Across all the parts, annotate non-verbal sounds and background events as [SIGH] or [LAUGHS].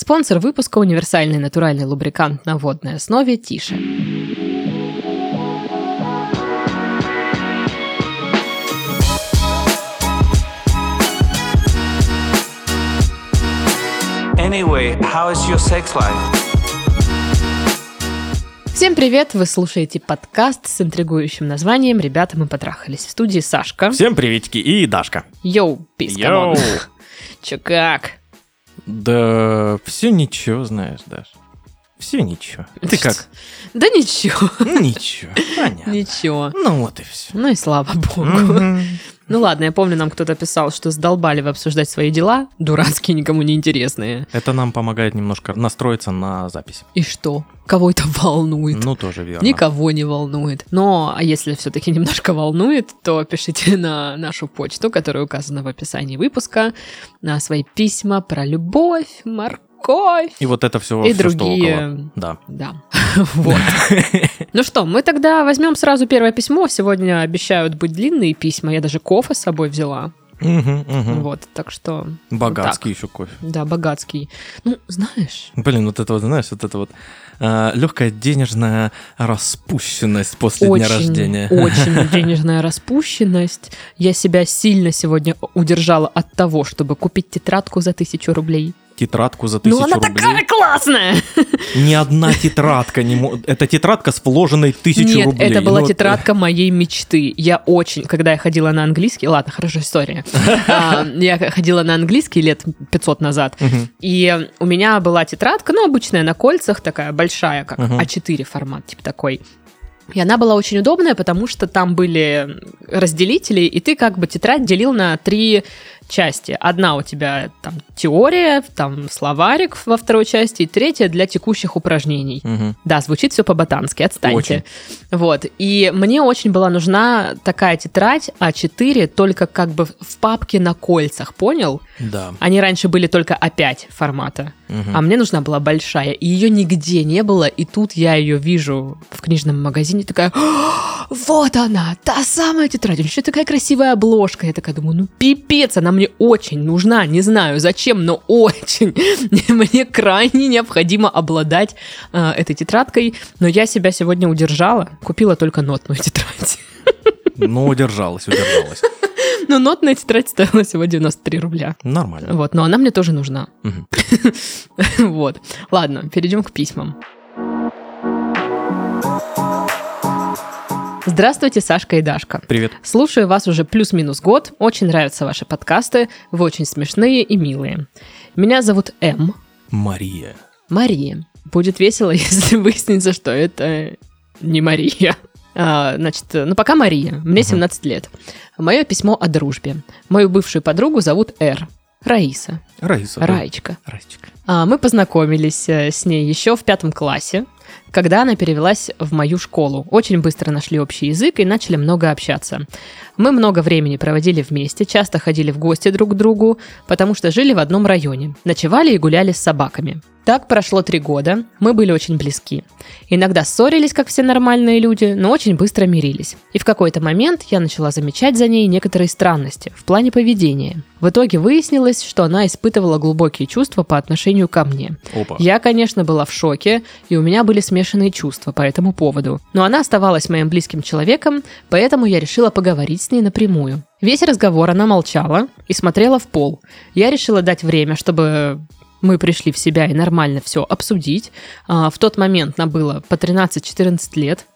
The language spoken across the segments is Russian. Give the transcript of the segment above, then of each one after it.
Спонсор выпуска – универсальный натуральный лубрикант на водной основе «Тише». Anyway, how is your sex life? Всем привет! Вы слушаете подкаст с интригующим названием «Ребята, мы потрахались». В студии Сашка. Всем приветики и Дашка. Йоу, писька. Йоу. Чё как? Да все ничего, знаешь, Даш. Все ничего. Ты как? Да ничего, Ну, Ничего. Понятно. ничего. Ну вот и все. Ну и слава богу. Ну ладно, я помню, нам кто-то писал, что сдолбали вы обсуждать свои дела, дурацкие, никому не интересные. Это нам помогает немножко настроиться на запись. И что? Кого это волнует? Ну, тоже верно. Никого не волнует. Но а если все-таки немножко волнует, то пишите на нашу почту, которая указана в описании выпуска, на свои письма про любовь, морковь. И вот это все, И что другие- около. Да. Да. [LAUGHS] Вот. Ну что, мы тогда возьмем сразу первое письмо. Сегодня обещают быть длинные письма. Я даже кофе с собой взяла. Мгм, мгм. Вот, так что... Богатский еще кофе. Да, богатский. Ну, знаешь, Блин, вот это вот, знаешь, вот это вот легкая денежная распущенность после очень, дня рождения. очень [LAUGHS] денежная распущенность. Я себя сильно сегодня удержала от того, чтобы купить тетрадку за тысячу рублей. Тетрадку за Ну, тысячу она рублей. такая классная! [LAUGHS] Ни одна тетрадка не мо- Это тетрадка с вложенной тысячу Нет, рублей. это была Ну, вот, тетрадка моей мечты. Я очень, когда я ходила на английский, ладно, хорошая история. [LAUGHS] А, Я ходила на английский лет 500 назад, и у меня была тетрадка, ну, обычная на кольцах, такая большая, как Мгм. А4 формат, типа такой. И она была очень удобная, потому что там были разделители, и ты как бы тетрадь делил на три части. Одна у тебя там теория, там словарик во второй части, и третья для текущих упражнений. Мгм. Да, звучит все по-ботански, отстаньте. Очень. Вот. И мне очень была нужна такая тетрадь А4, только как бы в папке на кольцах, понял? Да. Они раньше были только А5 формата, Мгм. а мне нужна была большая. И ее нигде не было, и тут я ее вижу в книжном магазине, такая, «А, вот она, та самая тетрадь, еще такая красивая обложка. Я такая думаю, ну пипец, она мне очень нужна, не знаю зачем, но очень. [LAUGHS] Мне крайне необходимо обладать э, этой тетрадкой, но я себя сегодня удержала, купила только нотную тетрадь. [LAUGHS] Ну, удержалась, удержалась. [LAUGHS] Но нотная тетрадь стоила всего 93 рубля. Нормально. Вот, но она мне тоже нужна. Мгм. Вот. Ладно, перейдем к письмам. Здравствуйте, Сашка и Дашка. Привет. Слушаю вас уже плюс-минус год. Очень нравятся ваши подкасты. Вы очень смешные и милые. Меня зовут М. Мария. Мария. Будет весело, [LAUGHS] если выяснится, что это не Мария. А, значит, ну пока Мария. Мне 17 лет. Мое письмо о дружбе. Мою бывшую подругу зовут Р. Раиса. Раиса. да. Раечка. А, Мы познакомились э, с ней еще в пятом классе, когда она перевелась в мою школу. Очень быстро нашли общий язык и начали много общаться. Мы много времени проводили вместе, часто ходили в гости друг к другу, потому что жили в одном районе, ночевали и гуляли с собаками. Так прошло три года, мы были очень близки. Иногда ссорились, как все нормальные люди, но очень быстро мирились. И в какой-то момент я начала замечать за ней некоторые странности в плане поведения. В итоге выяснилось, что она испытывала глубокие чувства по отношению ко мне. Опа. Я, конечно, была в шоке, и у меня были смешанные чувства по этому поводу. Но она оставалась моим близким человеком, поэтому я решила поговорить с ней напрямую. Весь разговор она молчала и смотрела в пол. Я решила дать время, чтобы мы пришли в себя и нормально все обсудить. А, В тот момент нам было по 13-14 лет.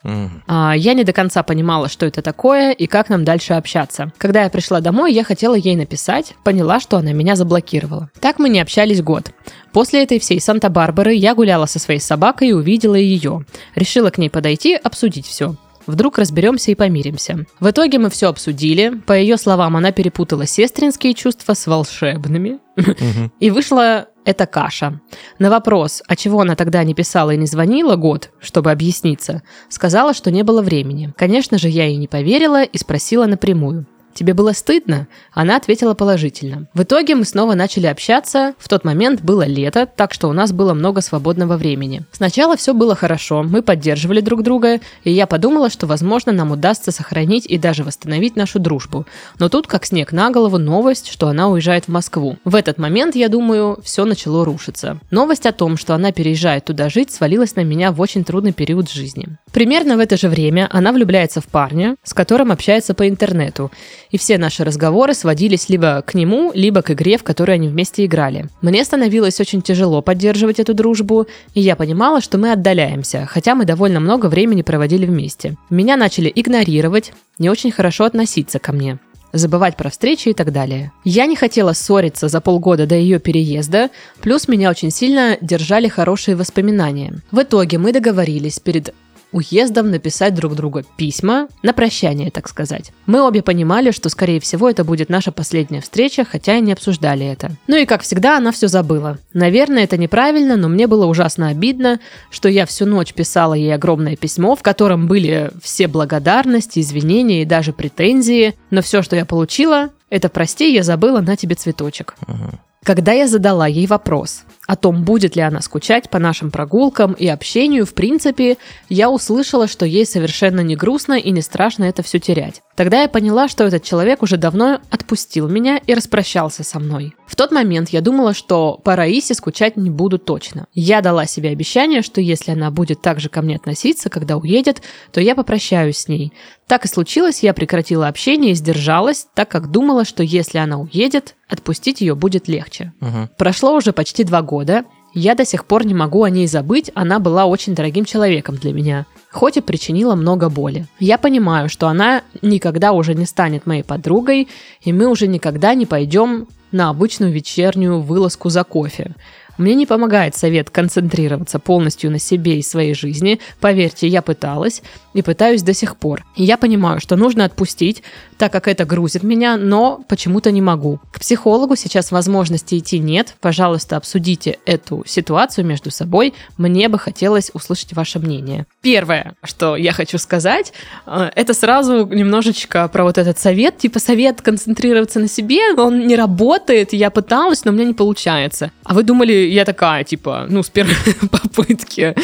А, Я не до конца понимала, что это такое и как нам дальше общаться. Когда я пришла домой, я хотела ей написать, поняла, что она меня заблокировала. Так мы не общались год. После этой всей Санта-Барбары я гуляла со своей собакой и увидела ее. Решила к ней подойти, обсудить все. Вдруг разберемся и помиримся. В итоге мы все обсудили. По ее словам, она перепутала сестринские чувства с волшебными. Мгм. [LAUGHS] И вышла эта каша. На вопрос, а чего она тогда не писала и не звонила год, чтобы объясниться, сказала, что не было времени. Конечно же, я ей не поверила и спросила напрямую. Тебе было стыдно? Она ответила положительно. В итоге мы снова начали общаться. В тот момент было лето, так что у нас было много свободного времени. Сначала все было хорошо, мы поддерживали друг друга, и я подумала, что, возможно, нам удастся сохранить и даже восстановить нашу дружбу. Но тут, как снег на голову, новость, что она уезжает в Москву. В этот момент, я думаю, все начало рушиться. Новость о том, что она переезжает туда жить, свалилась на меня в очень трудный период жизни. Примерно в это же время она влюбляется в парня, с которым общается по интернету, и все наши разговоры сводились либо к нему, либо к игре, в которой они вместе играли. Мне становилось очень тяжело поддерживать эту дружбу, и я понимала, что мы отдаляемся, хотя мы довольно много времени проводили вместе. Меня начали игнорировать, не очень хорошо относиться ко мне забывать про встречи и так далее. Я не хотела ссориться за полгода до ее переезда, плюс меня очень сильно держали хорошие воспоминания. В итоге мы договорились перед уездом написать друг другу письма на прощание, так сказать. Мы обе понимали, что, скорее всего, это будет наша последняя встреча, хотя и не обсуждали это. Ну и, как всегда, она все забыла. Наверное, это неправильно, но мне было ужасно обидно, что я всю ночь писала ей огромное письмо, в котором были все благодарности, извинения и даже претензии, но все, что я получила, это «прости, я забыла на тебе цветочек». Мгм. Когда я задала ей вопрос о том, будет ли она скучать по нашим прогулкам и общению, в принципе, я услышала, что ей совершенно не грустно и не страшно это все терять. Тогда я поняла, что этот человек уже давно отпустил меня и распрощался со мной. В тот момент я думала, что по Раисе скучать не буду точно. Я дала себе обещание, что если она будет так же ко мне относиться, когда уедет, то я попрощаюсь с ней. Так и случилось, я прекратила общение и сдержалась, так как думала, что если она уедет, отпустить ее будет легче. Мгм. Прошло уже почти два года. Я до сих пор не могу о ней забыть, она была очень дорогим человеком для меня, хоть и причинила много боли. Я понимаю, что она никогда уже не станет моей подругой, и мы уже никогда не пойдем на обычную вечернюю вылазку за кофе. Мне не помогает совет концентрироваться полностью на себе и своей жизни. Поверьте, я пыталась и пытаюсь до сих пор. Я понимаю, что нужно отпустить, так как это грузит меня, но почему-то не могу. К психологу сейчас возможности идти нет. Пожалуйста, обсудите эту ситуацию между собой. Мне бы хотелось услышать ваше мнение. Первое, что я хочу сказать, э, это сразу немножечко про вот этот совет, типа совет концентрироваться на себе, он не работает, я пыталась, но у меня не получается. А вы думали, я такая, типа, ну, с первой [LAUGHS] попытки,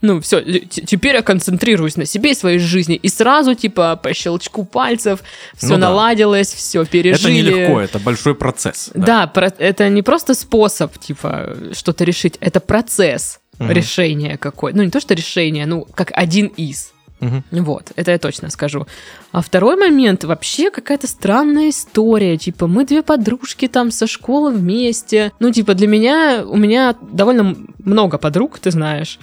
ну, все, теперь я концентрируюсь на себе и своей жизни, и сразу, типа, по щелчку пальцев все Ну да. наладилось, все пережили. Это нелегко, это большой процесс. Да, про- это не просто способ, типа, что-то решить, это процесс Мгм. решения какой. Ну, не то, что решение, ну, как один из. Мгм. Вот, это я точно скажу. А второй момент, вообще какая-то странная история. Типа, мы две подружки там со школы вместе. Ну, типа, для меня, у меня довольно много подруг, ты знаешь.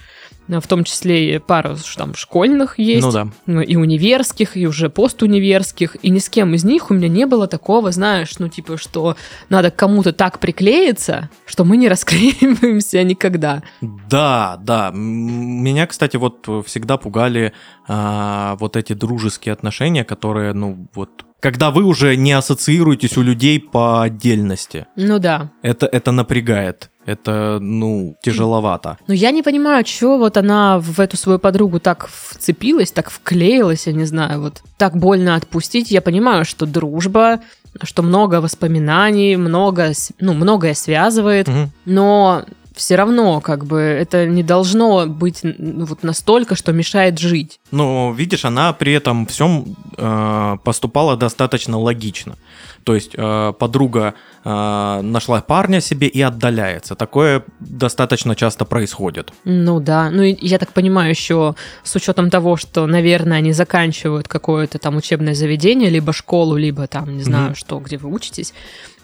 А В том числе и пара там школьных есть. Ну да. Ну, и универских, и уже постуниверских, и ни с кем из них у меня не было такого, знаешь, ну, типа, что надо кому-то так приклеиться, что мы не [LAUGHS] расклеиваемся никогда. Да, да. Меня, кстати, вот всегда пугали а, вот эти дружеские отношения, которые, ну, вот, когда вы уже не ассоциируетесь у людей по отдельности. Ну да. Это, это напрягает. Это, ну, тяжеловато. Но я не понимаю, чего вот она в эту свою подругу так вцепилась, так вклеилась, я не знаю, вот так больно отпустить. Я понимаю, что дружба, что много воспоминаний, много, ну, многое связывает, Мгм. но все равно, как бы, это не должно быть ну, вот настолько, что мешает жить. Но, видишь, она при этом всем э, поступала достаточно логично. То есть э, подруга э, нашла парня себе и отдаляется. Такое достаточно часто происходит. Ну да, ну и я так понимаю, еще с учетом того, что, наверное, они заканчивают какое-то там учебное заведение, либо школу, либо там, не знаю, Мгм. что, где вы учитесь,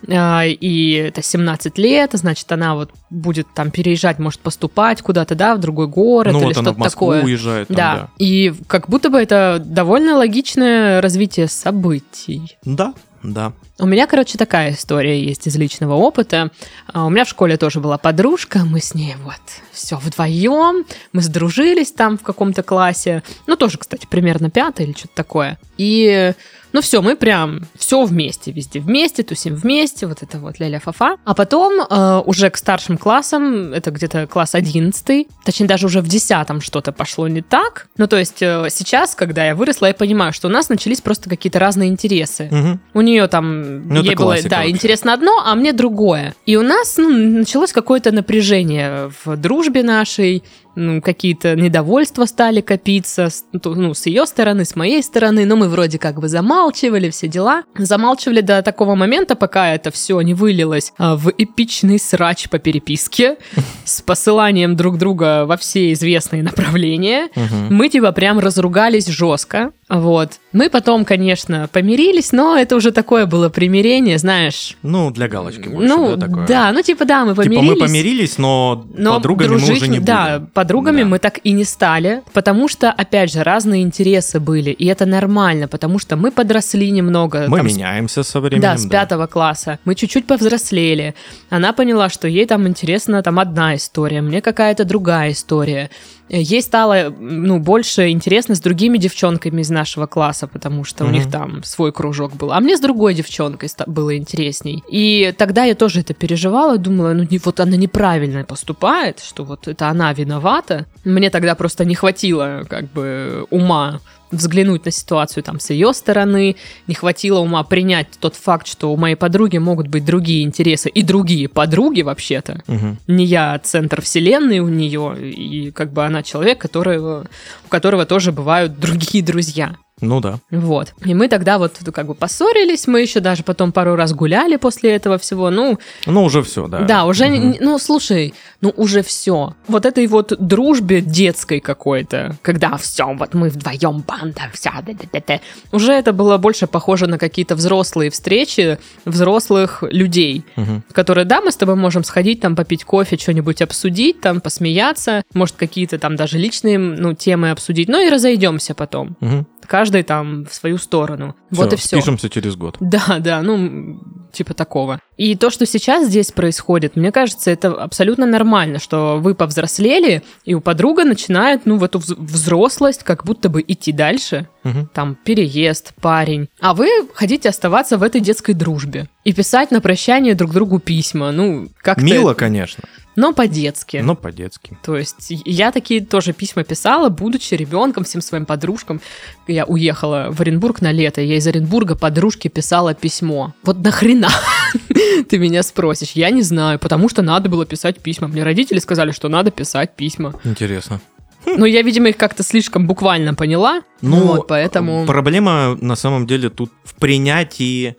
и это 17 лет, значит, она вот будет там переезжать, может поступать куда-то, да, в другой город ну или вот что-то такое. уезжает. там, да. и как будто бы это довольно логичное развитие событий. Да, да. У меня, короче, такая история есть из личного опыта. А, У меня в школе тоже была подружка, мы с ней вот все вдвоем, мы сдружились там в каком-то классе, ну тоже, кстати, примерно пятый или что-то такое. И Ну все, мы прям все вместе, везде вместе, тусим вместе, вот это вот ля-ля фа А потом э, уже к старшим классам, это где-то класс 11, точнее даже уже в 10 что-то пошло не так. Ну то есть э, сейчас, когда я выросла, я понимаю, что у нас начались просто какие-то разные интересы. Мгм. У нее там Ну, ей было, да, вообще. интересно одно, а мне другое. И у нас ну, началось какое-то напряжение в дружбе нашей, ну, какие-то недовольства стали копиться, с- ну, с ее стороны, с моей стороны, но мы вроде как бы замалчивали все дела. Замалчивали до такого момента, пока это все не вылилось а, в эпичный срач по переписке [LAUGHS] с посыланием друг друга во все известные направления. Мы типа прям разругались жестко. Вот. Мы потом, конечно, помирились, но это уже такое было примирение, знаешь. Ну, для галочки больше, ну, да, такое? ну типа да, мы Типа помирились. мы помирились, но, Но подругами мы дружить, уже не да, будем. подругами Да. мы так и не стали, потому что, опять же, разные интересы были, и это нормально, потому что мы подросли немного. Мы там, меняемся со временем. Да, с пятого класса. Мы чуть-чуть повзрослели. Она поняла, что ей там интересна там одна история, мне какая-то другая история. Ей стало, ну, больше интересно с другими девчонками из нашего класса, потому что у Мгм. них там свой кружок был. А мне с другой девчонкой было интересней. И тогда я тоже это переживала, думала, ну, вот она неправильно поступает, что вот это она виновата. Мне тогда просто не хватило, как бы, ума взглянуть на ситуацию там с ее стороны, не хватило ума принять тот факт, что у моей подруги могут быть другие интересы и другие подруги вообще-то. Мгм. Не я центр вселенной у нее, и как бы она человек, которого, у которого тоже бывают другие друзья. Ну да. Вот. И мы тогда вот ну, как бы поссорились, мы еще даже потом пару раз гуляли после этого всего. Ну, Ну, уже все, да. да, уже, не- ну, слушай, ну, уже все. Вот этой вот дружбе детской какой-то, когда все, вот мы вдвоем банда, вся, да-да-да-да. Уже это было больше похоже на какие-то взрослые встречи взрослых людей, Мгм. которые, да, мы с тобой можем сходить, там, попить кофе, что-нибудь обсудить, там, посмеяться, может, какие-то там даже личные, ну, темы обсудить, но и разойдемся потом. Мгм. Каждый там в свою сторону. вот Всё, и все. Спишемся через год. [LAUGHS] Да, да, ну, типа такого. И то, что сейчас здесь происходит, мне кажется, это абсолютно нормально, что вы повзрослели, и у подруга начинает, ну, в эту вз- взрослость как будто бы идти дальше. Мгм. Там переезд, парень. А вы хотите оставаться в этой детской дружбе и писать на прощание друг другу письма. Ну, как-то... Мило, конечно, Но по-детски. но по-детски. То есть я такие тоже письма писала, будучи ребенком, всем своим подружкам. Я уехала в Оренбург на лето, я из Оренбурга подружке писала письмо. Вот нахрена [LAUGHS] ты меня спросишь? Я не знаю, потому что надо было писать письма. Мне родители сказали, что надо писать письма. Интересно. Но я, видимо, их как-то слишком буквально поняла. Ну, вот, поэтому... Проблема на самом деле тут в принятии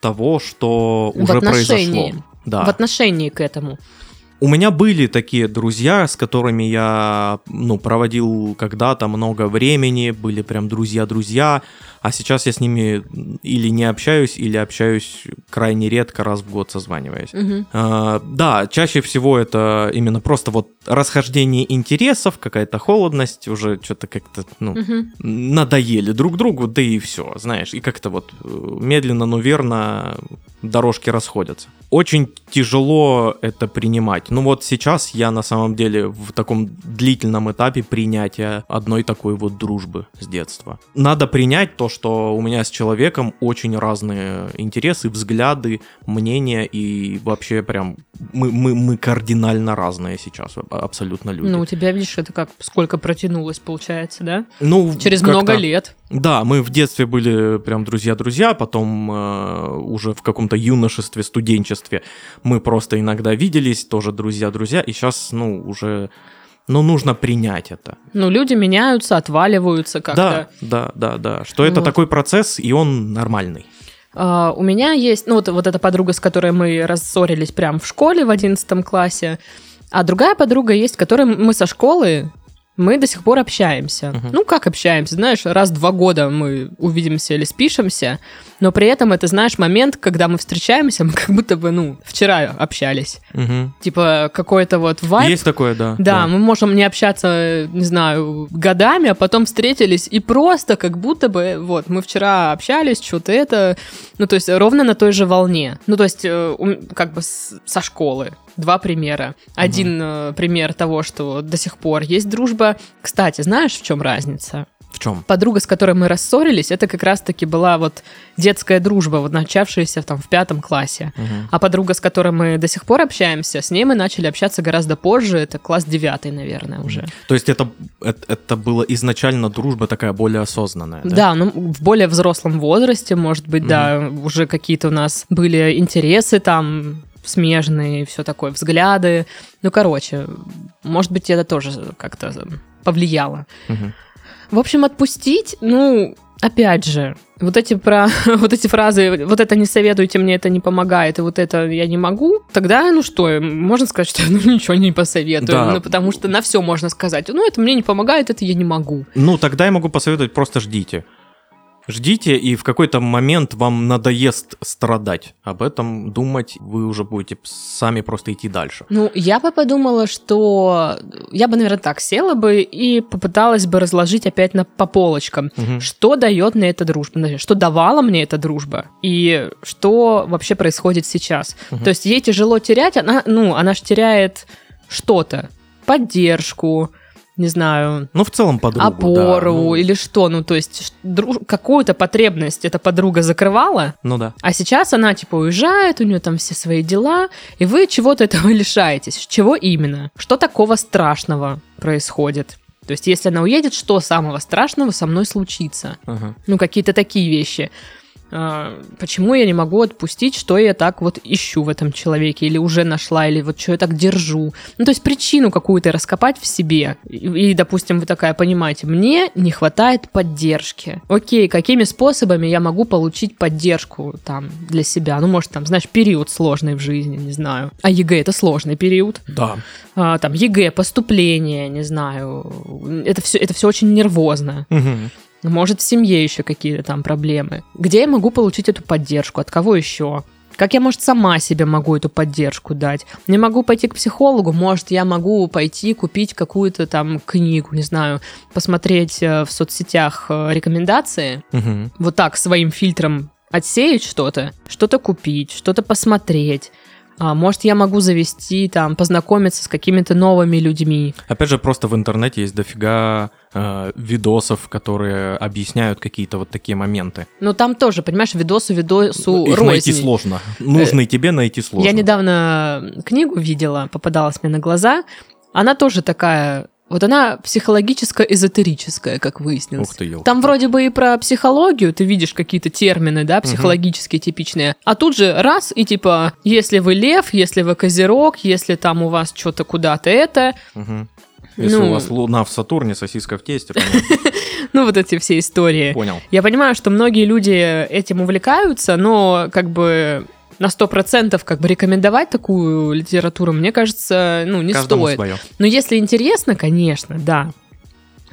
того, что В уже отношении. произошло. Да. В отношении к этому. У меня были такие друзья, с которыми я ну, проводил когда-то много времени, были прям друзья-друзья, а сейчас я с ними или не общаюсь, или общаюсь крайне редко, раз в год созваниваясь. Мгм. А, да, чаще всего это именно просто вот расхождение интересов, какая-то холодность, уже что-то как-то, ну, Мгм. надоели друг другу, да и все, знаешь, и как-то вот э, медленно, но верно дорожки расходятся. Очень тяжело это принимать. Ну вот сейчас я на самом деле в таком длительном этапе принятия одной такой вот дружбы с детства. Надо принять то, что у меня с человеком очень разные интересы, взгляды, мнения и вообще прям мы, мы, мы кардинально разные сейчас абсолютно люди. Ну, у тебя, видишь, это как сколько протянулось, получается, да? Ну, Через много лет. Да, мы в детстве были прям друзья-друзья, потом э, уже в каком-то юношестве, студенчестве мы просто иногда виделись, тоже друзья-друзья, и сейчас, ну, уже, ну, нужно принять это. Ну, люди меняются, отваливаются как-то. Да, да, да, да, что это Вот. такой процесс, и он нормальный. А, у меня есть, ну, вот, вот эта подруга, с которой мы рассорились прям в школе в 11 классе, а другая подруга есть, которой мы со школы, мы до сих пор общаемся. Мгм. Ну, как общаемся? Знаешь, раз в два года мы увидимся или спишемся, но при этом это, знаешь, момент, когда мы встречаемся, [LAUGHS] мы как будто бы, ну, вчера общались. Мгм. Типа, какой-то вот вайб. Есть такое, да. Да, мы можем не общаться, не знаю, годами, а потом встретились и просто как будто бы, вот, мы вчера общались, что-то это, ну, то есть ровно на той же волне. Ну, то есть, э, как бы со школы. Два примера. Один э, пример того, что до сих пор есть дружба. Кстати, знаешь, в чем разница? В чем? Подруга, с которой мы рассорились, это как раз-таки была вот детская дружба, вот начавшаяся там в пятом классе. А подруга, с которой мы до сих пор общаемся, с ней мы начали общаться гораздо позже, это класс девятый, наверное, уже. То есть это, это, это была изначально дружба такая более осознанная, да? Да, ну в более взрослом возрасте, может быть, да, уже какие-то у нас были интересы там смежные, все такое, взгляды. Ну, короче, может быть, это тоже как-то повлияло. Мгм. В общем, отпустить, ну, опять же, вот эти, про, [LAUGHS] вот эти фразы, вот это не советуйте, мне это не помогает, и вот это я не могу, тогда, ну что, можно сказать, что [LAUGHS] ну ничего не посоветую, Да. ну, потому что на все можно сказать, ну это мне не помогает, это я не могу. Ну, тогда я могу посоветовать, просто ждите. Ждите, и в какой-то момент вам надоест страдать. Об этом думать вы уже будете сами просто идти дальше. Ну, я бы подумала, что я бы, наверное, так села бы и попыталась бы разложить опять на, по полочкам, Мгм. что дает мне эта дружба, что давала мне эта дружба, и что вообще происходит сейчас. Мгм. То есть ей тяжело терять, она, ну, она же теряет что-то, поддержку, не знаю, Ну, в целом подругу, опору да. Ну, или что, ну, то есть друж- какую-то потребность эта подруга закрывала, ну да. а сейчас она, типа, уезжает, у нее там все свои дела, и вы чего-то этого [LAUGHS] лишаетесь. Чего именно? Что такого страшного происходит? То есть, если она уедет, что самого страшного со мной случится? Ага. Ну, какие-то такие вещи. А, Почему я не могу отпустить, что я так вот ищу в этом человеке, или уже нашла, или вот что я так держу. Ну, то есть причину какую-то раскопать в себе. И, и, допустим, вы такая понимаете, мне не хватает поддержки. Окей, какими способами я могу получить поддержку там для себя? Ну, может, там, знаешь, период сложный в жизни, не знаю. А ЕГЭ это сложный период Да. а, там ЕГЭ, поступление, не знаю, это все, это все очень нервозно. Мгм. Может, в семье еще какие-то там проблемы. Где я могу получить эту поддержку? От кого еще? Как я, может, сама себе могу эту поддержку дать? Не могу пойти к психологу, может, я могу пойти купить какую-то там книгу, не знаю, посмотреть э, в соцсетях э, рекомендации, Мгм. вот так своим фильтром отсеять что-то, что-то купить, что-то посмотреть. А, может, я могу завести, там, познакомиться с какими-то новыми людьми. Опять же, просто в интернете есть дофига э, видосов, которые объясняют какие-то вот такие моменты. Но там тоже, понимаешь, видосу видосу Их найти рознь. сложно. Нужный тебе найти сложно. Я недавно книгу видела, попадалась мне на глаза. Она тоже такая, вот она психологическо-эзотерическая, как выяснилось. Ух ты, ёлка. Там вроде бы и про психологию, ты видишь какие-то термины, да, психологические типичные. А тут же раз, и типа, если вы лев, если вы козерог, если там у вас что-то куда-то это, Мгм. Если Ну. у вас луна в Сатурне, сосиска в тесте, [LAUGHS] ну вот эти все истории. понял. Я понимаю, что многие люди этим увлекаются, но как бы на сто процентов как бы рекомендовать такую литературу, мне кажется, ну, не Каждому стоит. свое. Но если интересно, конечно, да.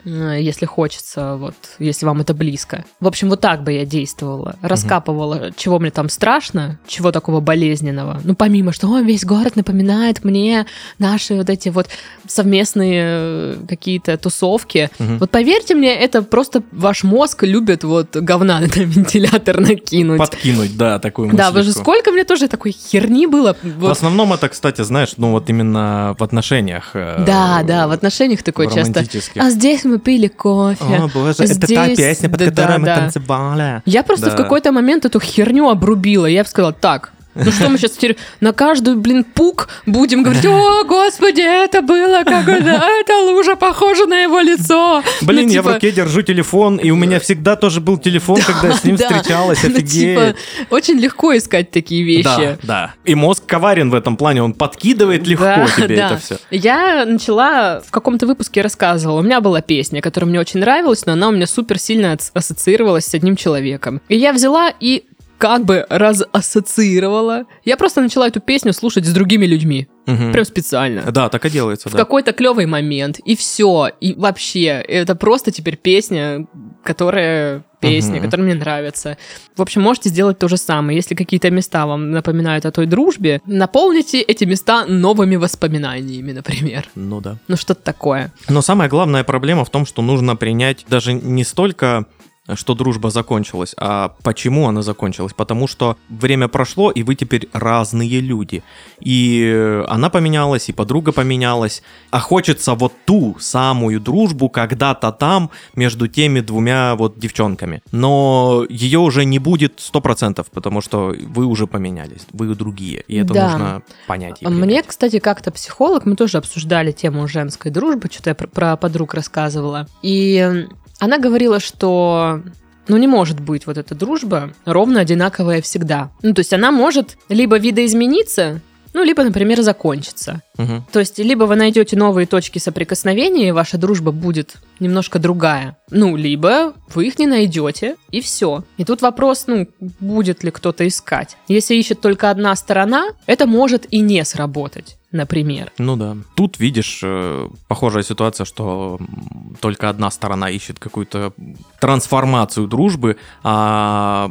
Э, Если хочется, вот, если вам это близко. В общем, вот так бы я действовала. Раскапывала, чего мне там страшно, чего такого болезненного. Ну, помимо, что «О, весь город напоминает мне наши вот эти вот совместные э, какие-то тусовки. Мгм. Вот поверьте мне, это просто ваш мозг любит вот говна [LAUGHS] на вентилятор накинуть. Подкинуть, да, такую Да, вы же сколько мне тоже такой херни было. В Вот. основном это, кстати, знаешь, ну вот именно в отношениях. э, Да, да, в отношениях такое часто. А здесь мы пили кофе. О, боже, это та Здесь- песня, под да, которой да, мы да. танцевали. Я просто Да. в какой-то момент эту херню обрубила. Я бы сказала, так, ну что мы сейчас теперь на каждую, блин, пук будем говорить, о, господи, это было как это, эта лужа похожа на его лицо. Блин, Ну, я в типа, руке держу телефон, и у меня всегда тоже был телефон, когда я с ним да. встречалась, Ну, офигеть. типа, очень легко искать такие вещи. Да, да. И мозг коварен в этом плане, он подкидывает легко Да, [LAUGHS] тебе да. это все. Я начала, в каком-то выпуске рассказывала, у меня была песня, которая мне очень нравилась, но она у меня супер сильно ас- ассоциировалась с одним человеком. И я взяла и как бы разассоциировала. Я просто начала эту песню слушать с другими людьми. Прям специально. Да, так и делается, В да. какой-то клевый момент. И все. И вообще, это просто теперь песня, которая песня, Мгм. которая мне нравится. В общем, можете сделать то же самое. Если какие-то места вам напоминают о той дружбе, наполните эти места новыми воспоминаниями, например. Ну да. Ну, что-то такое. Но самая главная проблема в том, что нужно принять даже не столько что дружба закончилась, а почему она закончилась. Потому что время прошло, и вы теперь разные люди. И она поменялась, и подруга поменялась. А хочется вот ту самую дружбу когда-то там между теми двумя вот девчонками. Но ее уже не будет 100%, потому что вы уже поменялись, вы другие. И это Да. нужно понять. и Мне, кстати, как-то психолог, мы тоже обсуждали тему женской дружбы, что-то я про, про подруг рассказывала. И она говорила, что ну, не может быть вот эта дружба ровно одинаковая всегда. Ну, то есть она может либо видоизмениться, ну, либо, например, закончиться. Мгм. То есть, либо вы найдете новые точки соприкосновения, и ваша дружба будет немножко другая. Ну, либо вы их не найдете, и все. И тут вопрос, ну, будет ли кто-то искать. Если ищет только одна сторона, это может и не сработать, например. Ну да. Тут видишь э, похожая ситуация, что только одна сторона ищет какую-то трансформацию дружбы, а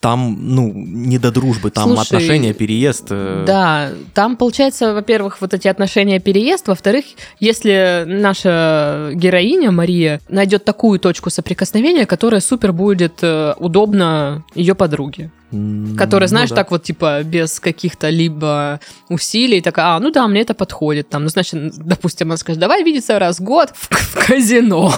там, ну, не до дружбы, там Слушай, отношения, переезд. э, Да, там получается, во-первых, вот эти отношения переезд, во-вторых, если наша героиня Мария найдет такую точку соприкосновения, которая супер будет э, удобна ее подруге. М, Которая, ну знаешь, да. так вот, типа, без каких-то либо усилий, такая, а, ну да, мне это подходит. Там, ну, значит, допустим, она скажет, давай видеться раз в год в, в казино.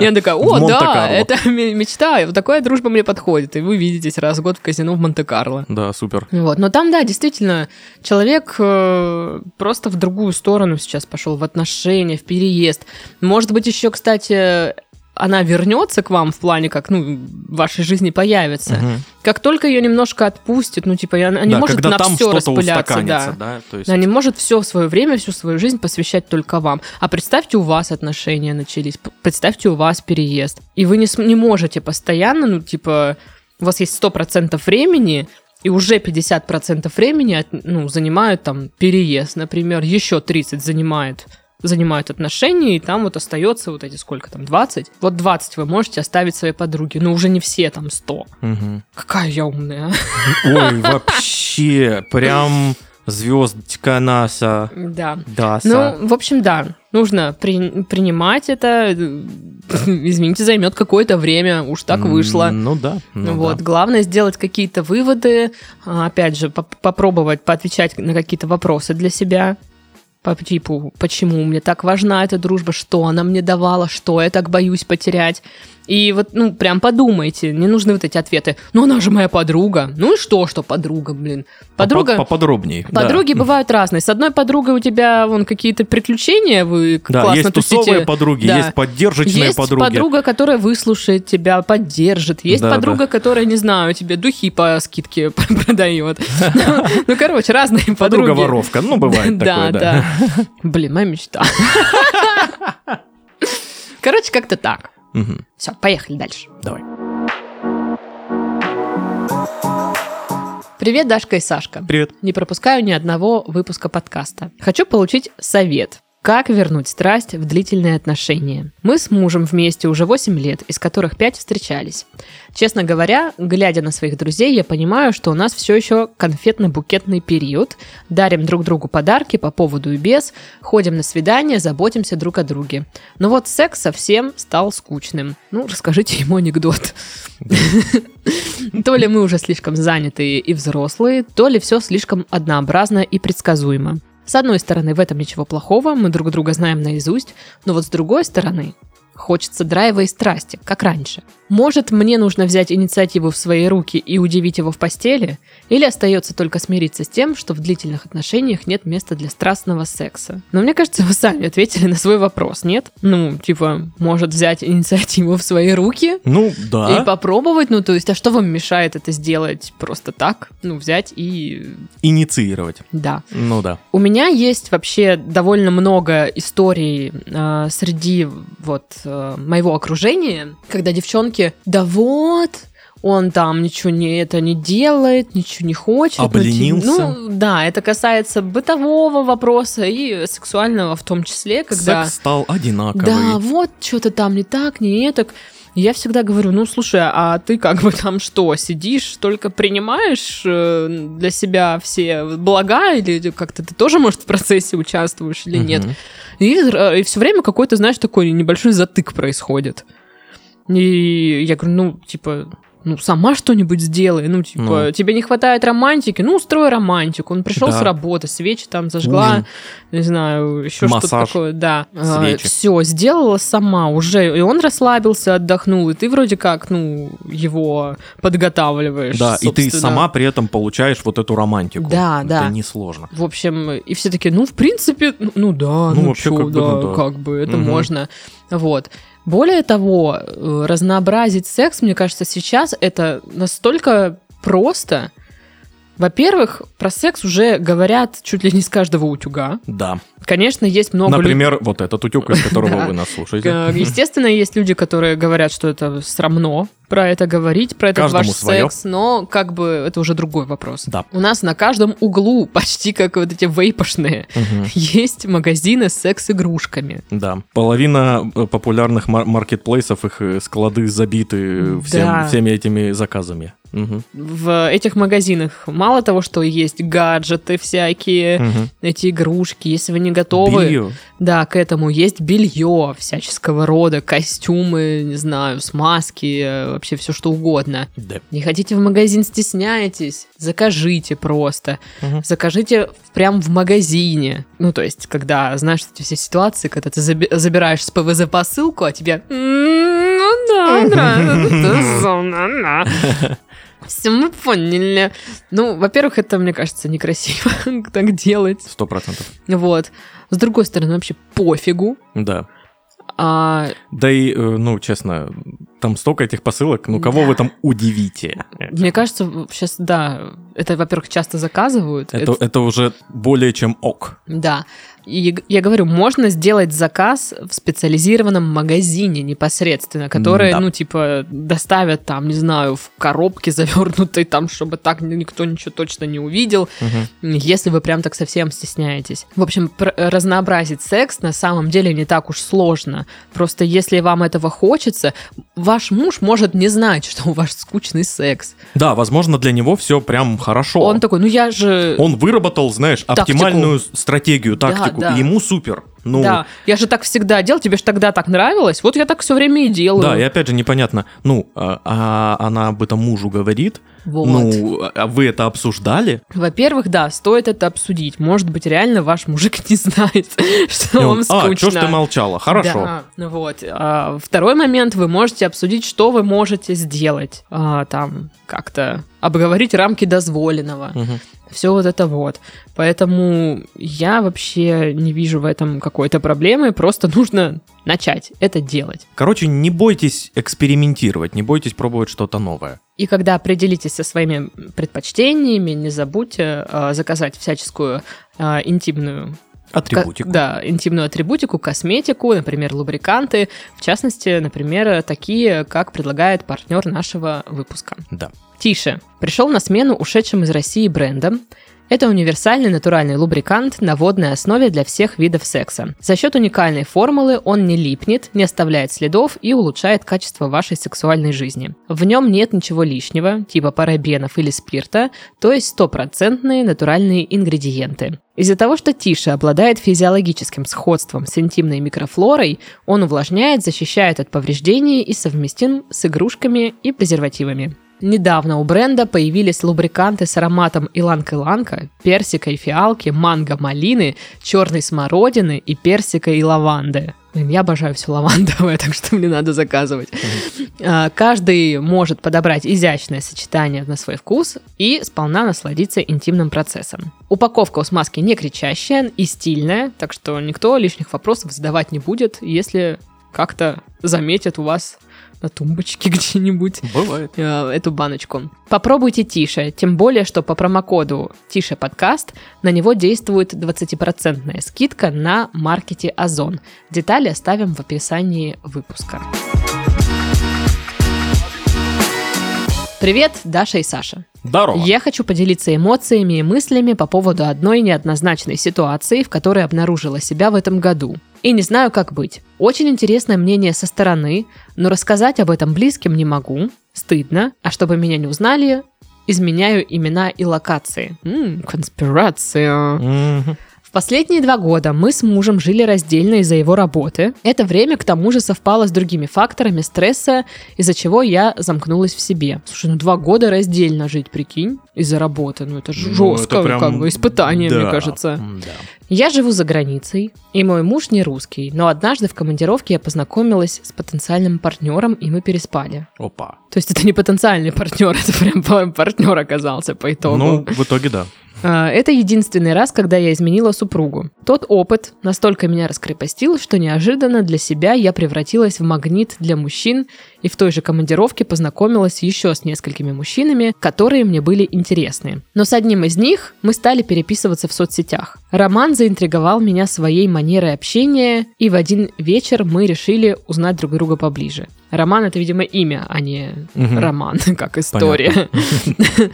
И она такая, о, да, Монте-Карло». это мечта, вот такая дружба мне подходит. И вы видитесь раз в год в казино в Монте-Карло. Да, супер. Вот. Но там, да, действительно, человек э, просто в другую сторону сейчас пошел, в отношения, в переезд. Может быть, еще, кстати, она вернется к вам в плане, как, ну, в вашей жизни появится. Мгм. Как только ее немножко отпустит, ну, типа, она не Да, может на все распыляться, да. да, то есть... Она не может все свое время, всю свою жизнь посвящать только вам. А представьте, у вас отношения начались, представьте, у вас переезд. И вы не, не можете постоянно, ну, типа, у вас есть 100% времени, и уже 50% времени ну, занимают там переезд, например, еще 30 занимает занимают отношения, и там вот остается вот эти сколько там, 20? Вот 20 вы можете оставить своей подруге, но уже не все там 100. Мгм. Какая я умная. Ой, вообще, прям звездочка наша. Да. Да, Ну, в общем, да, нужно при- принимать это. Извините, займет какое-то время, уж так вышло. Ну да. ну вот, да. главное сделать какие-то выводы, а, опять же, поп- попробовать поотвечать на какие-то вопросы для себя. По типу, почему мне так важна эта дружба, что она мне давала, что я так боюсь потерять. И вот, ну, прям подумайте, не нужны вот эти ответы. Ну, она же моя подруга. Ну и что, что подруга, блин. Подруга... Попод- Поподробней. да. Подруги бывают разные. С одной подругой у тебя вон какие-то приключения, вы Да, классно есть тусите. тусовые подруги, Да. есть поддержечные Есть подруги. подруга, которая выслушает тебя, поддержит. Есть Да, подруга, которая, не знаю, тебе духи по скидке [LAUGHS] продает. [LAUGHS] Ну, короче, разные подруги. Подруга-воровка, ну, бывает Да, такое, да. да. Блин, моя мечта. [LAUGHS] Короче, как-то так. Мгм. Все, поехали дальше. Давай. Привет, Дашка и Сашка. Привет. Не пропускаю ни одного выпуска подкаста. Хочу получить совет. Как вернуть страсть в длительные отношения? Мы с мужем вместе уже 8 лет, из которых 5 встречались. Честно говоря, глядя на своих друзей, я понимаю, что у нас все еще конфетно-букетный период. Дарим друг другу подарки по поводу и без, ходим на свидания, заботимся друг о друге. Но вот секс совсем стал скучным. Ну, расскажите ему анекдот. То ли мы уже слишком занятые и взрослые, то ли все слишком однообразно и предсказуемо. С одной стороны, в этом ничего плохого, мы друг друга знаем наизусть, но вот с другой стороны, хочется драйва и страсти, как раньше. Может, мне нужно взять инициативу в свои руки и удивить его в постели? Или остается только смириться с тем, что в длительных отношениях нет места для страстного секса? Но мне кажется, вы сами ответили на свой вопрос, нет? Ну, типа, может взять инициативу в свои руки? Ну, да. И попробовать, ну то есть, а что вам мешает это сделать просто так? Ну, взять и... Инициировать. Да. Ну да. У меня есть вообще довольно много историй э, среди вот э, моего окружения, когда девчонки, да вот, он там ничего не это не делает, ничего не хочет. ну, типа, Обленился. Ну, да, это касается бытового вопроса и сексуального в том числе, когда... Секс стал одинаковый. Да, вот что-то там не так, не это. Я всегда говорю, ну слушай, а ты как бы там что, сидишь, только принимаешь э, для себя все блага, или как-то ты тоже, может, в процессе участвуешь или нет? Мгм. И, все время какой-то, знаешь, такой небольшой затык происходит. И я говорю, ну, типа, ну, сама что-нибудь сделай. Ну, типа, Ну. тебе не хватает романтики, ну, устрой романтику. Он пришел Да. с работы, свечи там зажгла, Ужин. не знаю, еще что-то такое. Да. Свечи. все, сделала сама уже. И он расслабился, отдохнул. И ты вроде как, ну, его подготавливаешь. Да, и ты сама при этом получаешь вот эту романтику. Да, Это да. несложно. В общем, и все таки ну, в принципе, ну, ну да, Ну, ну, вообще, чё, как бы, да, ну да. как бы, это Мгм. можно. Вот. Более того, э, разнообразить секс, мне кажется, сейчас это настолько просто. Во-первых, про секс уже говорят чуть ли не с каждого утюга. Да. Конечно, есть много. Например, вот этот утюг, из которого [LAUGHS] вы нас слушаете. Э, Естественно, есть люди, которые говорят, что это срамно про это говорить, про этот Каждому ваш секс, но как бы это уже другой вопрос. Да. У нас на каждом углу, [LAUGHS] почти как вот эти вейпошные, есть магазины с секс-игрушками. Да. Половина э, популярных мар- маркетплейсов, их э, склады забиты всем- Да. всеми этими заказами. В этих магазинах мало того, что есть гаджеты всякие, Мгм. эти игрушки, если вы не готовы, Белье. да, к этому есть белье всяческого рода, костюмы, не знаю, смазки, э, вообще все что угодно. Да. Не хотите в магазин, стесняетесь, закажите просто. Мгм. Закажите прям в магазине. Ну, то есть, когда, знаешь, эти все ситуации, когда ты заби- забираешь с ПВЗ посылку, а тебе... «М, Ну [LAUGHS] Все мы поняли. Ну, во-первых, это, мне кажется, некрасиво [LAUGHS] так делать. Сто процентов. Вот. С другой стороны, вообще пофигу. Да. А, Да и, э, ну, честно, там столько этих посылок, ну, кого Да. вы там удивите? мне кажется, сейчас, да, это, во-первых, часто заказывают. Это, это уже более чем ок. Да. И я говорю, можно сделать заказ в специализированном магазине непосредственно, который, Да. ну, типа, доставят там, не знаю, в коробке [LAUGHS] завернутой, там, чтобы так никто ничего точно не увидел, Мгм. если вы прям так совсем стесняетесь. В общем, разнообразить секс на самом деле не так уж сложно. Просто если вам этого хочется, ваш муж может не знать, [LAUGHS] что у вас скучный секс. Да, возможно, для него все прям хорошо. Он такой, ну я же... Он выработал, знаешь, Тактику. оптимальную стратегию, Да, тактику, да. и ему супер. Ну, Да, я же так всегда делал, тебе же тогда так нравилось, вот я так все время и делаю. Да, и опять же непонятно, ну, а, а она об этом мужу говорит, Вот. ну, а вы это обсуждали? Во-первых, да, стоит это обсудить. Может быть, реально ваш мужик не знает, [LAUGHS] что И он, вам а, скучно. что ж ты молчала? Хорошо. Да, ну вот. А, второй момент, вы можете обсудить, что вы можете сделать. А, там, как-то обговорить рамки дозволенного. Мгм. Все вот это вот. Поэтому я вообще не вижу в этом какой-то проблемы. Просто нужно начать это делать. Короче, не бойтесь экспериментировать, не бойтесь пробовать что-то новое. И когда определитесь со своими предпочтениями, не забудьте э, заказать всяческую э, интимную Атрибутику. Ка- да, интимную атрибутику, косметику, например, лубриканты, в частности, например, такие, как предлагает партнер нашего выпуска. Да. Тише. Пришел на смену ушедшим из России брендам. Это универсальный натуральный лубрикант на водной основе для всех видов секса. За счет уникальной формулы он не липнет, не оставляет следов и улучшает качество вашей сексуальной жизни. В нем нет ничего лишнего, типа парабенов или спирта, то есть стопроцентные натуральные ингредиенты. Из-за того, что Тише обладает физиологическим сходством с интимной микрофлорой, он увлажняет, защищает от повреждений и совместим с игрушками и презервативами. Недавно у бренда появились лубриканты с ароматом иланг-иланка, персика и фиалки, манго-малины, черной смородины и персика и лаванды. Блин, я обожаю все лавандовое, [LAUGHS] так что мне надо заказывать. А, Каждый может подобрать изящное сочетание на свой вкус и сполна насладиться интимным процессом. Упаковка у смазки не кричащая и стильная, так что никто лишних вопросов задавать не будет, если как-то заметит у вас на тумбочке [LAUGHS] где-нибудь Бывает. э, эту баночку. Попробуйте Тише, тем более, что по промокоду Тише подкаст на него действует 20% скидка на маркете Озон. Детали оставим в описании выпуска. Привет, Даша и Саша. Здорово. Я хочу поделиться эмоциями и мыслями по поводу одной неоднозначной ситуации, в которой обнаружила себя в этом году. И не знаю, как быть. Очень интересное мнение со стороны, но рассказать об этом близким не могу. Стыдно. А чтобы меня не узнали, изменяю имена и локации. М, конспирация. Мгм. Последние два года мы с мужем жили раздельно из-за его работы. Это время к тому же совпало с другими факторами стресса, из-за чего я замкнулась в себе. Слушай, ну два года раздельно жить, прикинь, из-за работы. Ну это Ну, жестко, это прям- как бы испытание, мне Да, кажется. да. Я живу за границей, и мой муж не русский, но однажды в командировке я познакомилась с потенциальным партнером, и мы переспали. Опа. То есть это не потенциальный [LAUGHS] партнер, это прям па- партнер оказался по итогу. Ну, в итоге да. А, Это единственный раз, когда я изменила супругу. Тот опыт настолько меня раскрепостил, что неожиданно для себя я превратилась в магнит для мужчин и в той же командировке познакомилась еще с несколькими мужчинами, которые мне были интересны. Но с одним из них мы стали переписываться в соцсетях. Роман заинтриговал меня своей манерой общения, и в один вечер мы решили узнать друг друга поближе. Роман это, видимо, имя, а не Мгм. роман, [LAUGHS] как история. [LAUGHS]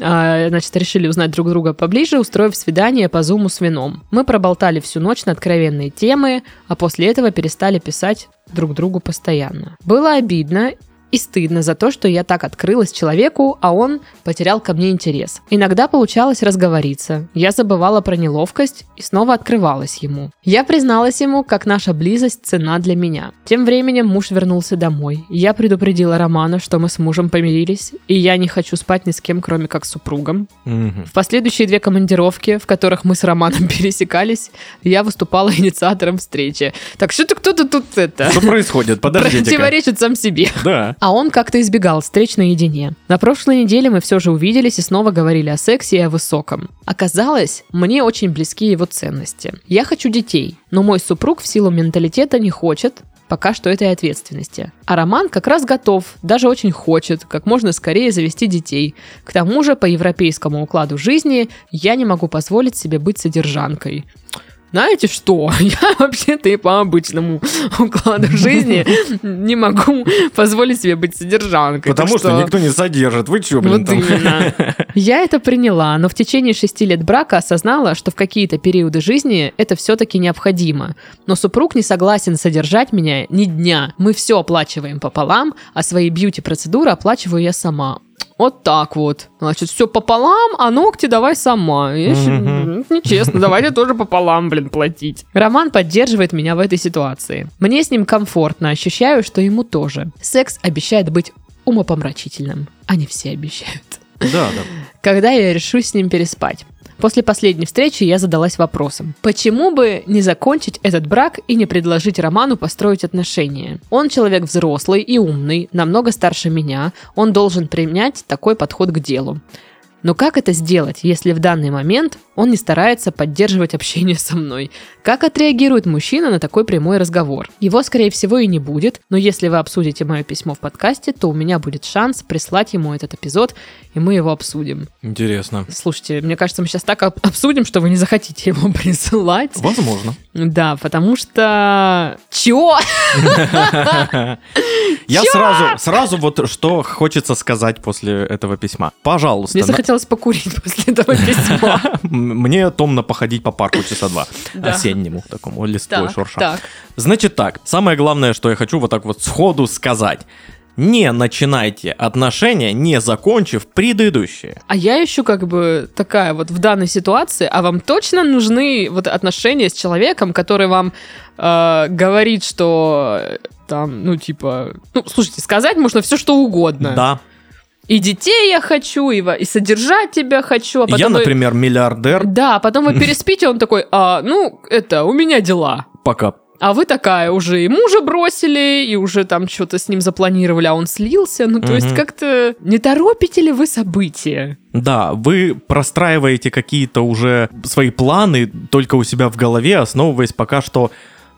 А, Значит, решили узнать друг друга поближе, устроив свидание по зуму с вином. Мы проболтали всю ночь на откровенные темы, а после этого перестали писать друг другу постоянно. Было обидно и стыдно за то, что я так открылась человеку, а он потерял ко мне интерес. Иногда получалось разговориться. Я забывала про неловкость и снова открывалась ему. Я призналась ему, как наша близость цена для меня. Тем временем муж вернулся домой. Я предупредила Романа, что мы с мужем помирились, и я не хочу спать ни с кем, кроме как с супругом. Мгм. В последующие две командировки, в которых мы с Романом [LAUGHS] пересекались, я выступала инициатором встречи. Так что-то кто-то тут это... Что происходит? [LAUGHS] Подождите. Противоречит сам себе. Да. А он как-то избегал встреч наедине. На прошлой неделе мы все же увиделись и снова говорили о сексе и о высоком. Оказалось, мне очень близки его ценности. Я хочу детей, но мой супруг в силу менталитета не хочет, пока что этой ответственности. А Роман как раз готов, даже очень хочет, как можно скорее завести детей. К тому же, по европейскому укладу жизни, я не могу позволить себе быть содержанкой. Знаете что? [LAUGHS] Я вообще-то и по обычному укладу жизни [LAUGHS] не могу позволить себе быть содержанкой. Потому Так что никто не содержит. Вы чё, блин, Вот там? именно. [LAUGHS] Я это приняла, но в течение шести лет брака осознала, что в какие-то периоды жизни это все-таки необходимо. Но супруг не согласен содержать меня ни дня. Мы все оплачиваем пополам, а свои бьюти-процедуры оплачиваю я сама. Вот так вот. Значит, все пополам, а ногти давай сама. Я Мгм. это нечестно, давайте тоже пополам, блин, платить. Роман поддерживает меня в этой ситуации. Мне с ним комфортно, ощущаю, что ему тоже. Секс обещает быть умопомрачительным. Они все обещают. Да, да. Когда я решусь с ним переспать? После последней встречи я задалась вопросом, почему бы не закончить этот брак и не предложить Роману построить отношения? Он человек взрослый и умный, намного старше меня, он должен принять такой подход к делу. Но как это сделать, если в данный момент он не старается поддерживать общение со мной? Как отреагирует мужчина на такой прямой разговор? Его, скорее всего, и не будет, но если вы обсудите мое письмо в подкасте, то у меня будет шанс прислать ему этот эпизод, и мы его обсудим. Интересно. Слушайте, мне кажется, мы сейчас так об- обсудим, что вы не захотите его [LAUGHS] присылать. Возможно. Да, потому что... Чё? Я сразу, сразу вот что хочется сказать после этого письма. Пожалуйста, Мне захотелось покурить [LAUGHS] после этого письма. [LAUGHS] Мне томно походить по парку часа два. Осеннему такому, листвой шурша. Значит так, самое главное, что я хочу вот так вот сходу сказать. Не начинайте отношения, не закончив предыдущие. А я еще как бы такая вот в данной ситуации, а вам точно нужны вот отношения с человеком, который вам э, говорит, что э, там, ну, типа, ну, слушайте, сказать можно все, что угодно. Да. И детей я хочу, и, и содержать тебя хочу, а потом я, вы- например, миллиардер. Да, потом вы [LAUGHS] переспите, он такой, а, ну, это, у меня дела. Пока. А вы такая уже и мужа бросили, и уже там что-то с ним запланировали, а он слился. Ну, то есть Мгм. как-то не торопите ли вы события? Да, вы простраиваете какие-то уже свои планы только у себя в голове, основываясь пока что,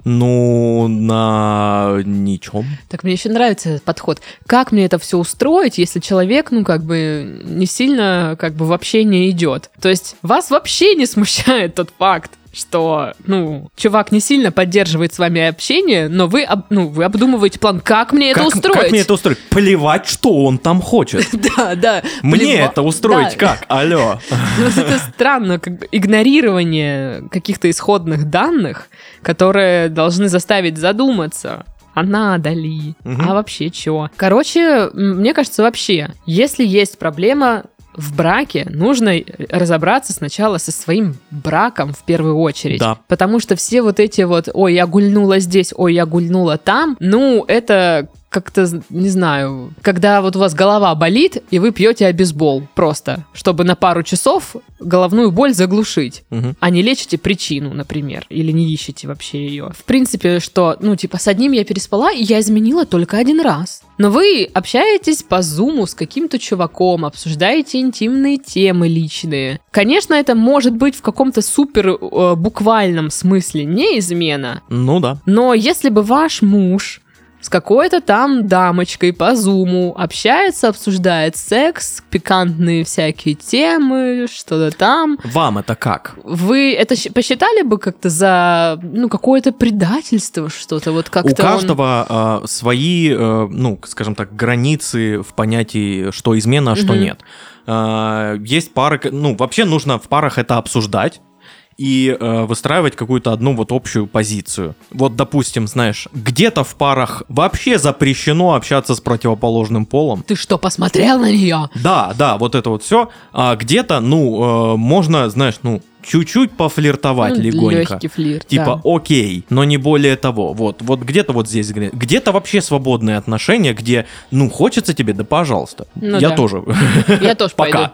ну, на ничем. Так мне еще нравится этот подход. Как мне это все устроить, если человек, ну, как бы не сильно, как бы вообще не идет? То есть вас вообще не смущает тот факт, что, ну, чувак не сильно поддерживает с вами общение, но вы, об- ну, вы обдумываете план, как мне это как, устроить? как мне это устроить? Плевать, что он там хочет. [LAUGHS] Да, да. Мне это устроить как? Алло. [LAUGHS] Ну, это странно, как бы игнорирование каких-то исходных данных, которые должны заставить задуматься. А надо ли? Мгм. А вообще чё? Короче, мне кажется, вообще, если есть проблема в браке нужно разобраться сначала со своим браком в первую очередь. Да. Потому что все вот эти вот, ой, я гульнула здесь, ой, я гульнула там, ну, это как-то, не знаю, когда вот у вас голова болит, и вы пьете обезбол просто, чтобы на пару часов головную боль заглушить, Мгм. а не лечите причину, например, или не ищете вообще ее. В принципе, что, ну, типа, с одним я переспала, и я изменила только один раз. Но вы общаетесь по зуму с каким-то чуваком, обсуждаете интимные темы личные. Конечно, это может быть в каком-то супер э, буквальном смысле не измена, Ну да. но если бы ваш муж с какой-то там дамочкой по зуму общается, обсуждает секс, пикантные всякие темы, что-то там, Вам это как? вы это посчитали бы как-то за, ну, какое-то предательство, что-то вот как-то У он- каждого а, свои, э, ну, скажем так, границы в понятии, что измена, а что Мгм. нет. А, Есть пары, ну, вообще нужно в парах это обсуждать и э, выстраивать какую-то одну вот общую позицию. Вот, допустим, знаешь, где-то в парах вообще запрещено общаться с противоположным полом. Ты что, посмотрел на нее? Да, да, вот это вот все. А где-то, ну, э, можно, знаешь, ну, чуть-чуть пофлиртовать легонько. Легкий флирт. Типа, да. окей, но не более того. Вот, вот где-то вот здесь, где-то вообще свободные отношения, где, ну, хочется тебе, да пожалуйста. Ну Я да. тоже. Я тоже [LAUGHS] Пока.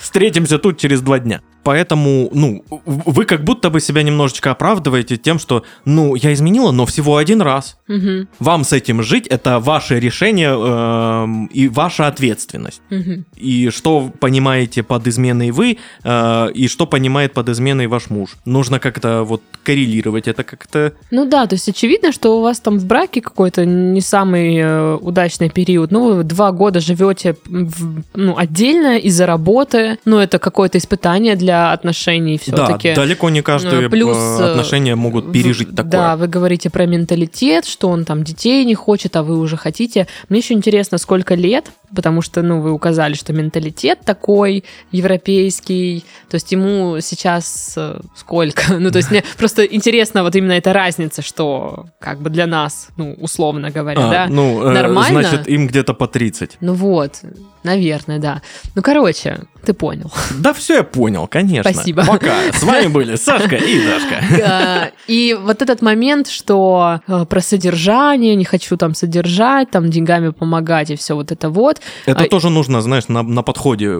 Встретимся тут через два дня. Поэтому, ну, вы как будто бы себя немножечко оправдываете тем, что, ну, я изменила, но всего один раз. Мгм, Вам с этим жить, это ваше решение эм, и ваша ответственность. мгм. И что понимаете под изменой вы, э, и что понимает под изменой ваш муж. Нужно как-то вот коррелировать это как-то. Ну да, то есть очевидно, что у вас там в браке какой-то не самый э, удачный период. Ну, вы два года живете в- ну, отдельно из-за работы. Ну, это какое-то испытание для отношений все-таки. Да, далеко не каждые Ну, плюс, э, э, отношения могут пережить В- такое. Да, вы говорите про менталитет, что он там детей не хочет, а вы уже хотите. Мне еще интересно, сколько лет, потому что, ну, вы указали, что менталитет такой европейский, то есть ему сейчас э, сколько? [LAUGHS] Ну, то есть мне [LAUGHS] просто интересно вот именно эта разница, что как бы для нас, ну, условно говоря, А, да? ну, э, Нормально? значит, им где-то по 30. Ну вот, наверное, да. Ну, короче, ты понял. Да все я понял, конечно. Спасибо. Пока. С вами были Сашка и Дашка. [LAUGHS] И вот этот момент, что э, про содержание, не хочу там содержать, там деньгами помогать и все вот это вот. Это А- тоже нужно, знаешь, на, на подходе.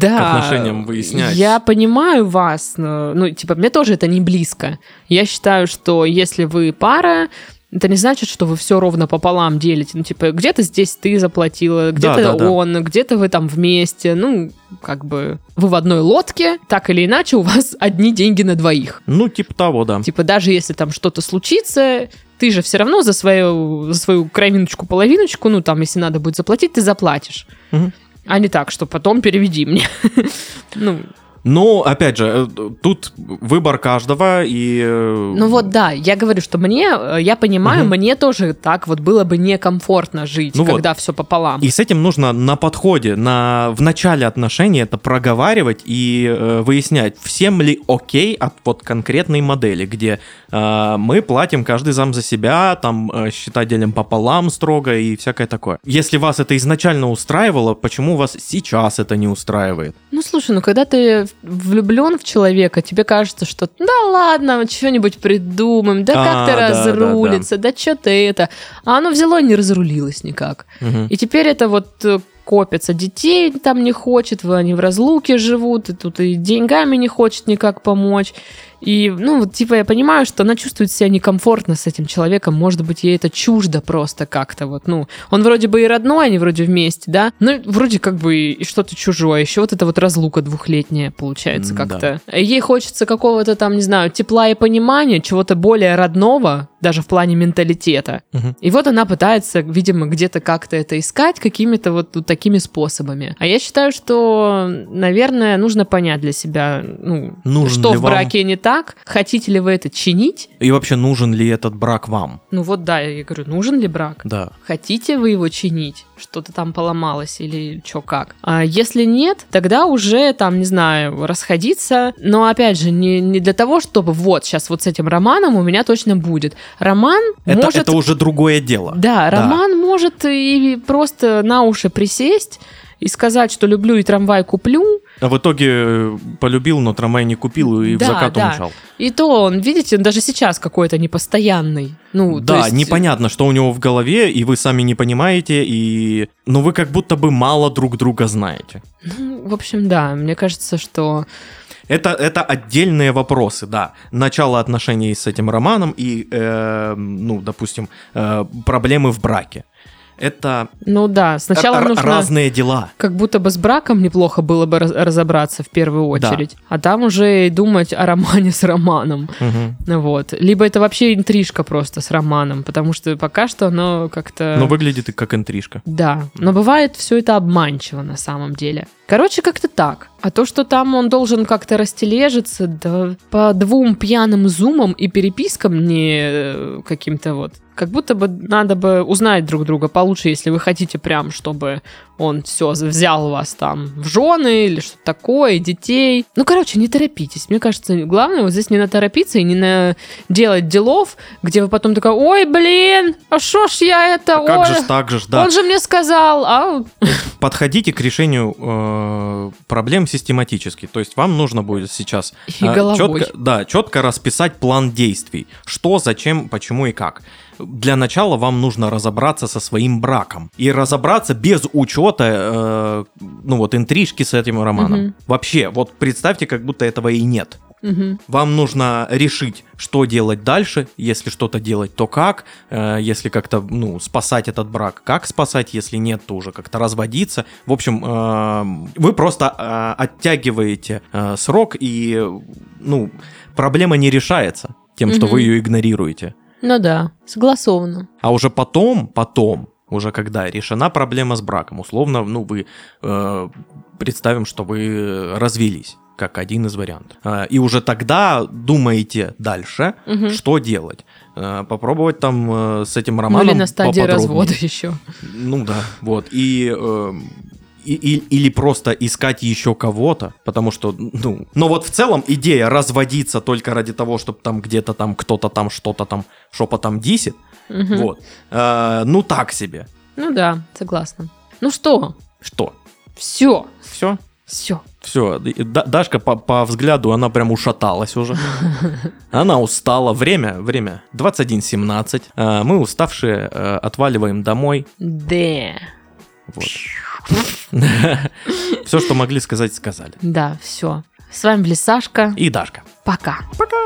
Да. К отношениям выяснять. Я понимаю вас, ну, типа, мне тоже это не близко. Я считаю, что если вы пара, это не значит, что вы все ровно пополам делите. Ну, типа, где-то здесь ты заплатила, где-то да, да. он, где-то вы там вместе. Ну, как бы вы в одной лодке, так или иначе, у вас одни деньги на двоих. Ну, типа того, да. Типа, даже если там что-то случится, ты же все равно за свою, за свою кровиночку, половиночку, ну, там, если надо будет заплатить, ты заплатишь. Мгм. А не так, что потом переведи мне. [LAUGHS] Ну, Но, опять же, э, тут выбор каждого, и... э, ну вот да, я говорю, что мне, э, я понимаю, Мгм. мне тоже так вот было бы некомфортно жить, Ну вот. когда все пополам. И с этим нужно на подходе, на, в начале отношений это проговаривать и э, выяснять, всем ли окей от вот конкретной модели, где э, мы платим каждый сам за себя, там э, счета делим пополам строго и всякое такое. Если вас это изначально устраивало, почему вас сейчас это не устраивает? Ну слушай, ну когда ты влюблен в человека, тебе кажется, что да ладно, что-нибудь придумаем, да А, как-то да, да, разрулится, да, что-то это. А оно взяло и не разрулилось никак. Мгм. И теперь это вот копится. Детей там не хочет, они в разлуке живут, и тут и деньгами не хочет никак помочь. И, ну, вот, типа, я понимаю, что она чувствует себя некомфортно с этим человеком. Может быть, ей это чуждо просто как-то. Вот, ну, он вроде бы и родной, они вроде вместе, да? Ну, вроде как бы и что-то чужое. Еще вот эта вот разлука двухлетняя получается как-то. Ей хочется какого-то там, не знаю, тепла и понимания, чего-то более родного, даже в плане менталитета. Мгм. И вот она пытается, видимо, где-то как-то это искать какими-то вот, вот такими способами. А я считаю, что, наверное, нужно понять для себя, ну, Нужен что в вам- браке не так, хотите ли вы это чинить. И вообще, нужен ли этот брак вам? Ну вот да, я говорю, нужен ли брак? Да. Хотите вы его чинить? Что-то там поломалось или что как? А если нет, тогда уже там, не знаю, расходиться. Но опять же, не, не для того, чтобы вот сейчас вот с этим романом у меня точно будет. Роман Это, может... это уже другое дело. Да, роман может и просто на уши присесть, и сказать, что люблю и трамвай куплю, А в итоге э, полюбил, но трамвай не купил и Да, в закат да. умчал. и то он, видите, он даже сейчас какой-то непостоянный. Ну, да, есть- непонятно, что у него в голове, и вы сами не понимаете, и... Но вы как будто бы мало друг друга знаете. Ну, в общем, да, мне кажется, что... Это, это отдельные вопросы, да. Начало отношений с этим романом и, э, ну, допустим, э, проблемы в браке. Это Ну да, сначала р- нужно... разные дела. Как будто бы с браком неплохо было бы раз- разобраться в первую очередь. А там уже думать о романе с романом. Ну Вот. Либо это вообще интрижка просто с романом, потому что пока что оно как-то... Но выглядит и как интрижка. Да, но бывает все это обманчиво на самом деле. Короче, как-то так. А то, что там он должен как-то растележиться, да по двум пьяным зумам и перепискам не э, каким-то вот. Как будто бы надо бы узнать друг друга получше, если вы хотите прям, чтобы он все взял вас там в жены или что-то такое, детей. Ну, короче, не торопитесь. Мне кажется, главное вот здесь не наторопиться и не на делать делов, где вы потом такая, ой, блин, а шо ж я это, А как же так же ж, да. он же мне сказал, а Подходите к решению э, проблем систематически. То есть вам нужно будет сейчас И э, четко, да, четко расписать план действий. Что, зачем, почему и как. Для начала вам нужно разобраться со своим браком. И разобраться без учета, э, ну вот, интрижки с этим романом. Мгм. Вообще, вот представьте, как будто этого и нет. Мгм. Вам нужно решить, что делать дальше, если что-то делать, то как, Э, если как-то, ну, спасать этот брак, как спасать, если нет, то уже как-то разводиться. В общем, э, вы просто э, оттягиваете э, срок, и, ну, проблема не решается тем, что Мгм. вы ее игнорируете. Ну да, согласовано. А уже потом, потом, уже когда решена проблема с браком, условно, ну, вы э, представим, что вы развелись как один из вариантов. Э, И уже тогда думаете дальше, Мгм. что делать. Э, Попробовать там э, с этим Ну романом или на стадии развода еще. Ну да, вот. И, э, и- и- или просто искать еще кого-то, потому что, ну... Но вот в целом идея разводиться только ради того, чтобы там где-то там кто-то там что-то там шепотом дисит, Мгм. вот. Э, ну так себе. Ну да, согласна. Ну что, Что? все, Все? все. Все. Дашка по, по взгляду, она прям ушаталась уже. [LAUGHS] Она устала. Время, время 21.17. Э, Мы уставшие э, отваливаем домой. Да. Вот. [LAUGHS] Все, что могли сказать, сказали. Да, все. С вами были Сашка. И Дашка. Пока. Пока.